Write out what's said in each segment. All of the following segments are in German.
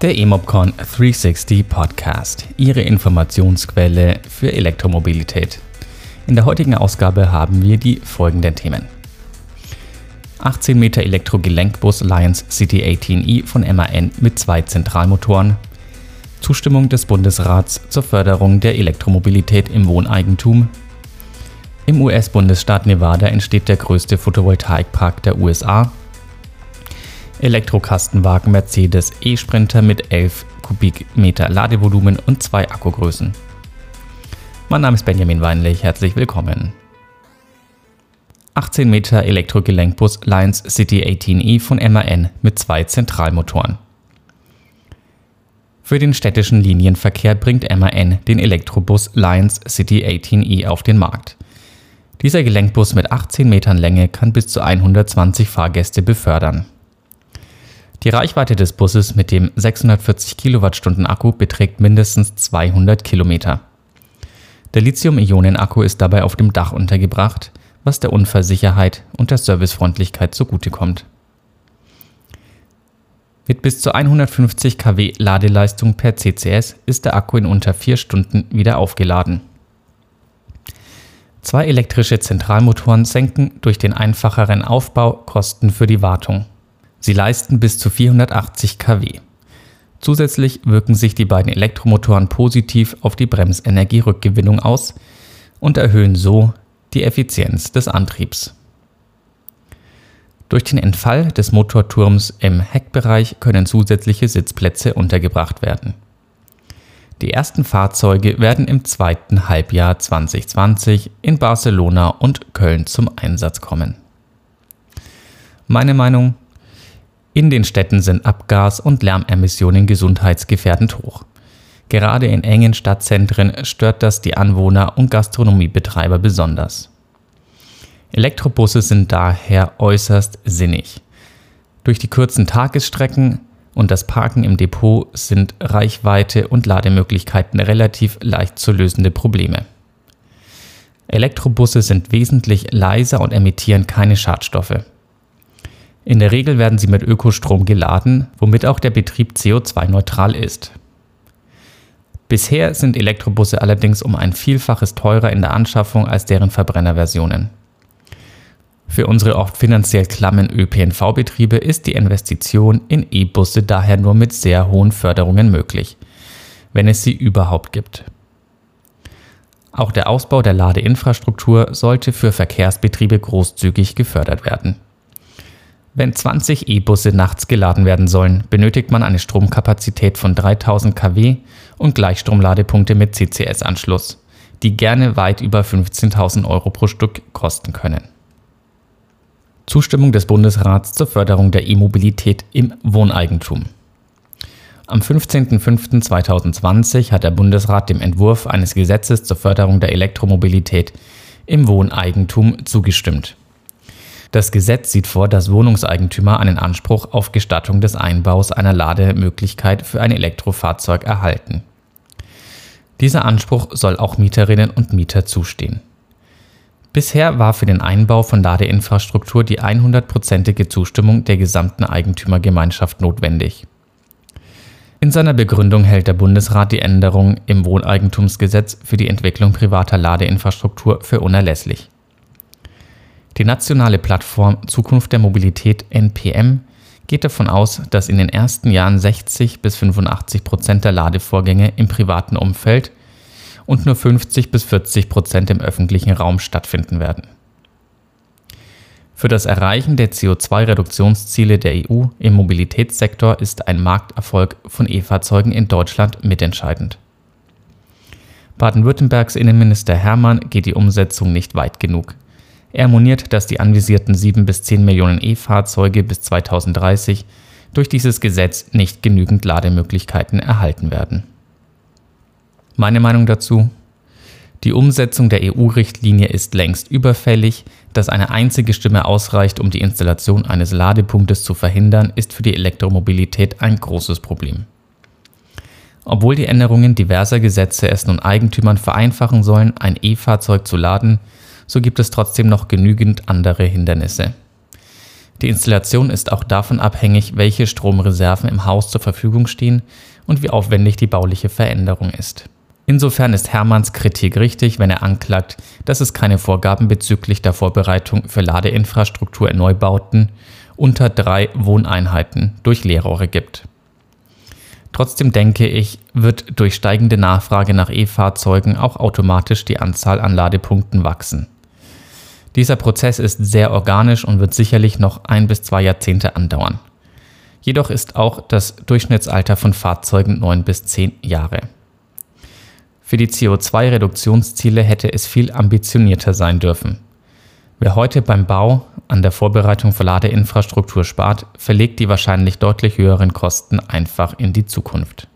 Der Emobcon 360 Podcast, Ihre Informationsquelle für Elektromobilität. In der heutigen Ausgabe haben wir die folgenden Themen. 18 Meter Elektrogelenkbus Lions City 18i von MAN mit zwei Zentralmotoren. Zustimmung des Bundesrats zur Förderung der Elektromobilität im Wohneigentum. Im US-Bundesstaat Nevada entsteht der größte Photovoltaikpark der USA. Elektrokastenwagen Mercedes E-Sprinter mit 11 Kubikmeter Ladevolumen und zwei Akkugrößen. Mein Name ist Benjamin Weinlich, herzlich willkommen. 18 Meter Elektrogelenkbus Lions City 18e von MAN mit zwei Zentralmotoren. Für den städtischen Linienverkehr bringt MAN den Elektrobus Lions City 18e auf den Markt. Dieser Gelenkbus mit 18 Metern Länge kann bis zu 120 Fahrgäste befördern. Die Reichweite des Busses mit dem 640 Kilowattstunden Akku beträgt mindestens 200 Kilometer. Der Lithium-Ionen-Akku ist dabei auf dem Dach untergebracht, was der Unfallsicherheit und der Servicefreundlichkeit zugutekommt. Mit bis zu 150 kW Ladeleistung per CCS ist der Akku in unter 4 Stunden wieder aufgeladen. Zwei elektrische Zentralmotoren senken durch den einfacheren Aufbau Kosten für die Wartung. Sie leisten bis zu 480 kW. Zusätzlich wirken sich die beiden Elektromotoren positiv auf die Bremsenergierückgewinnung aus und erhöhen so die Effizienz des Antriebs. Durch den Entfall des Motorturms im Heckbereich können zusätzliche Sitzplätze untergebracht werden. Die ersten Fahrzeuge werden im zweiten Halbjahr 2020 in Barcelona und Köln zum Einsatz kommen. Meine Meinung, in den Städten sind Abgas- und Lärmemissionen gesundheitsgefährdend hoch. Gerade in engen Stadtzentren stört das die Anwohner und Gastronomiebetreiber besonders. Elektrobusse sind daher äußerst sinnig. Durch die kurzen Tagesstrecken und das Parken im Depot sind Reichweite und Lademöglichkeiten relativ leicht zu lösende Probleme. Elektrobusse sind wesentlich leiser und emittieren keine Schadstoffe. In der Regel werden sie mit Ökostrom geladen, womit auch der Betrieb CO2-neutral ist. Bisher sind Elektrobusse allerdings um ein Vielfaches teurer in der Anschaffung als deren Verbrennerversionen. Für unsere oft finanziell klammen ÖPNV-Betriebe ist die Investition in E-Busse daher nur mit sehr hohen Förderungen möglich, wenn es sie überhaupt gibt. Auch der Ausbau der Ladeinfrastruktur sollte für Verkehrsbetriebe großzügig gefördert werden. Wenn 20 E-Busse nachts geladen werden sollen, benötigt man eine Stromkapazität von 3000 kW und Gleichstromladepunkte mit CCS-Anschluss, die gerne weit über 15.000 Euro pro Stück kosten können. Zustimmung des Bundesrats zur Förderung der E-Mobilität im Wohneigentum. Am 15.05.2020 hat der Bundesrat dem Entwurf eines Gesetzes zur Förderung der Elektromobilität im Wohneigentum zugestimmt. Das Gesetz sieht vor, dass Wohnungseigentümer einen Anspruch auf Gestattung des Einbaus einer Lademöglichkeit für ein Elektrofahrzeug erhalten. Dieser Anspruch soll auch Mieterinnen und Mieter zustehen. Bisher war für den Einbau von Ladeinfrastruktur die 100%ige Zustimmung der gesamten Eigentümergemeinschaft notwendig. In seiner Begründung hält der Bundesrat die Änderung im Wohneigentumsgesetz für die Entwicklung privater Ladeinfrastruktur für unerlässlich. Die nationale Plattform Zukunft der Mobilität NPM geht davon aus, dass in den ersten Jahren 60 bis 85 Prozent der Ladevorgänge im privaten Umfeld und nur 50 bis 40 Prozent im öffentlichen Raum stattfinden werden. Für das Erreichen der CO2-Reduktionsziele der EU im Mobilitätssektor ist ein Markterfolg von E-Fahrzeugen in Deutschland mitentscheidend. Baden-Württembergs Innenminister Hermann geht die Umsetzung nicht weit genug. Er moniert, dass die anvisierten 7 bis 10 Millionen E-Fahrzeuge bis 2030 durch dieses Gesetz nicht genügend Lademöglichkeiten erhalten werden. Meine Meinung dazu? Die Umsetzung der EU-Richtlinie ist längst überfällig. Dass eine einzige Stimme ausreicht, um die Installation eines Ladepunktes zu verhindern, ist für die Elektromobilität ein großes Problem. Obwohl die Änderungen diverser Gesetze es nun Eigentümern vereinfachen sollen, ein E-Fahrzeug zu laden, so gibt es trotzdem noch genügend andere Hindernisse. Die Installation ist auch davon abhängig, welche Stromreserven im Haus zur Verfügung stehen und wie aufwendig die bauliche Veränderung ist. Insofern ist Hermanns Kritik richtig, wenn er anklagt, dass es keine Vorgaben bezüglich der Vorbereitung für Ladeinfrastruktur in Neubauten unter drei Wohneinheiten durch Leerrohre gibt. Trotzdem denke ich, wird durch steigende Nachfrage nach E-Fahrzeugen auch automatisch die Anzahl an Ladepunkten wachsen. Dieser Prozess ist sehr organisch und wird sicherlich noch ein bis zwei Jahrzehnte andauern. Jedoch ist auch das Durchschnittsalter von Fahrzeugen neun bis zehn Jahre. Für die CO2-Reduktionsziele hätte es viel ambitionierter sein dürfen. Wer heute beim Bau an der Vorbereitung für Ladeinfrastruktur spart, verlegt die wahrscheinlich deutlich höheren Kosten einfach in die Zukunft.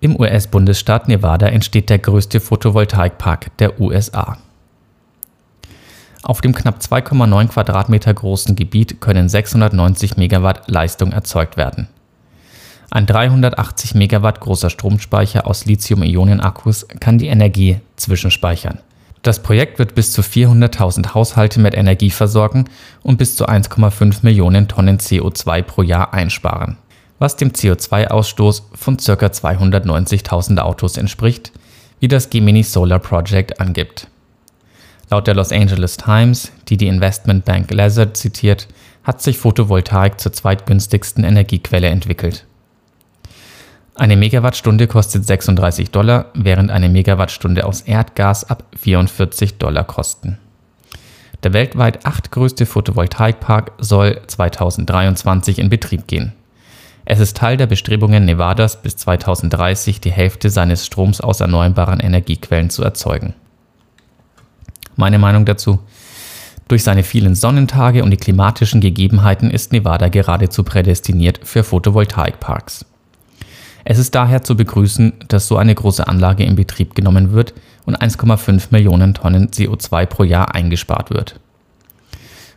Im US-Bundesstaat Nevada entsteht der größte Photovoltaikpark der USA. Auf dem knapp 2,9 Quadratmeter großen Gebiet können 690 Megawatt Leistung erzeugt werden. Ein 380 Megawatt großer Stromspeicher aus Lithium-Ionen-Akkus kann die Energie zwischenspeichern. Das Projekt wird bis zu 400.000 Haushalte mit Energie versorgen und bis zu 1,5 Millionen Tonnen CO2 pro Jahr einsparen, was dem CO2-Ausstoß von ca. 290.000 Autos entspricht, wie das Gemini Solar Project angibt. Laut der Los Angeles Times, die die Investmentbank Lazard zitiert, hat sich Photovoltaik zur zweitgünstigsten Energiequelle entwickelt. Eine Megawattstunde kostet 36 Dollar, während eine Megawattstunde aus Erdgas ab 44 Dollar kosten. Der weltweit achtgrößte Photovoltaikpark soll 2023 in Betrieb gehen. Es ist Teil der Bestrebungen Nevadas bis 2030 die Hälfte seines Stroms aus erneuerbaren Energiequellen zu erzeugen. Meine Meinung dazu? Durch seine vielen Sonnentage und die klimatischen Gegebenheiten ist Nevada geradezu prädestiniert für Photovoltaikparks. Es ist daher zu begrüßen, dass so eine große Anlage in Betrieb genommen wird und 1,5 Millionen Tonnen CO2 pro Jahr eingespart wird.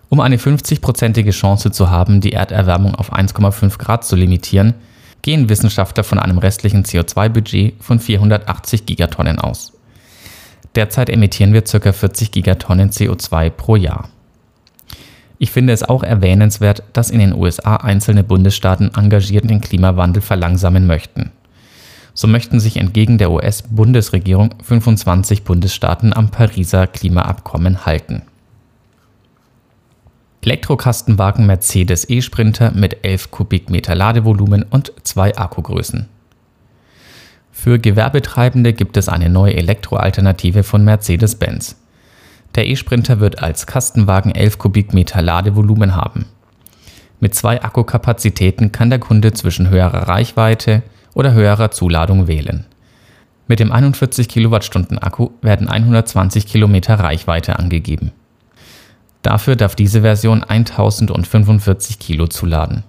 Um eine 50-prozentige Chance zu haben, die Erderwärmung auf 1,5 Grad zu limitieren, gehen Wissenschaftler von einem restlichen CO2-Budget von 480 Gigatonnen aus. Derzeit emittieren wir ca. 40 Gigatonnen CO2 pro Jahr. Ich finde es auch erwähnenswert, dass in den USA einzelne Bundesstaaten engagiert den Klimawandel verlangsamen möchten. So möchten sich entgegen der US-Bundesregierung 25 Bundesstaaten am Pariser Klimaabkommen halten. Elektrokastenwagen Mercedes E-Sprinter mit 11 Kubikmeter Ladevolumen und zwei Akkugrößen. Für Gewerbetreibende gibt es eine neue Elektroalternative von Mercedes-Benz. Der E-Sprinter wird als Kastenwagen 11 Kubikmeter Ladevolumen haben. Mit zwei Akkukapazitäten kann der Kunde zwischen höherer Reichweite oder höherer Zuladung wählen. Mit dem 41 Kilowattstunden Akku werden 120 Kilometer Reichweite angegeben. Dafür darf diese Version 1045 Kilo zuladen.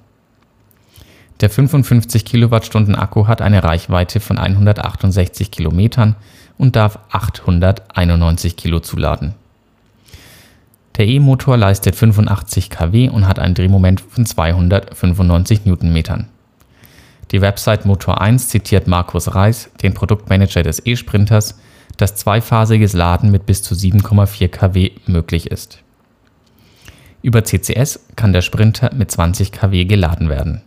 Der 55 Kilowattstunden Akku hat eine Reichweite von 168 Kilometern und darf 891 Kilo zuladen. Der E-Motor leistet 85 kW und hat ein Drehmoment von 295 Newtonmetern. Die Website Motor1 zitiert Markus Reis, den Produktmanager des E-Sprinters, dass zweiphasiges Laden mit bis zu 7,4 kW möglich ist. Über CCS kann der Sprinter mit 20 kW geladen werden.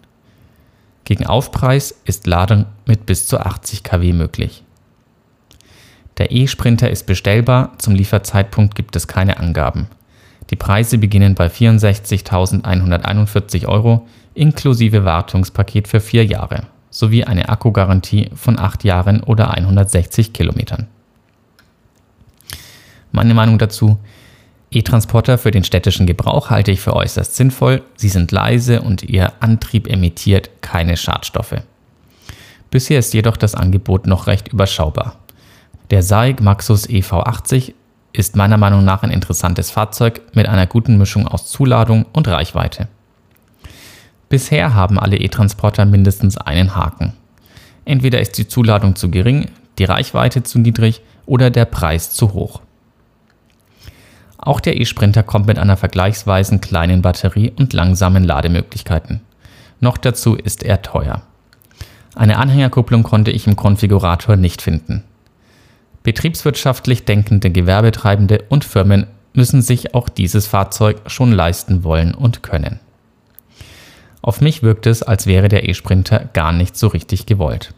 Gegen Aufpreis ist Ladung mit bis zu 80 kW möglich. Der E-Sprinter ist bestellbar, zum Lieferzeitpunkt gibt es keine Angaben. Die Preise beginnen bei 64.141 Euro inklusive Wartungspaket für vier Jahre sowie eine Akkugarantie von acht Jahren oder 160 Kilometern. Meine Meinung dazu, E-Transporter für den städtischen Gebrauch halte ich für äußerst sinnvoll. Sie sind leise und ihr Antrieb emittiert keine Schadstoffe. Bisher ist jedoch das Angebot noch recht überschaubar. Der SAIC Maxus EV80 ist meiner Meinung nach ein interessantes Fahrzeug mit einer guten Mischung aus Zuladung und Reichweite. Bisher haben alle E-Transporter mindestens einen Haken. Entweder ist die Zuladung zu gering, die Reichweite zu niedrig oder der Preis zu hoch. Auch der E-Sprinter kommt mit einer vergleichsweise kleinen Batterie und langsamen Lademöglichkeiten. Noch dazu ist er teuer. Eine Anhängerkupplung konnte ich im Konfigurator nicht finden. Betriebswirtschaftlich denkende Gewerbetreibende und Firmen müssen sich auch dieses Fahrzeug schon leisten wollen und können. Auf mich wirkt es, als wäre der E-Sprinter gar nicht so richtig gewollt.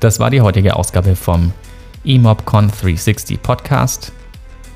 Das war die heutige Ausgabe vom eMobCon 360 Podcast.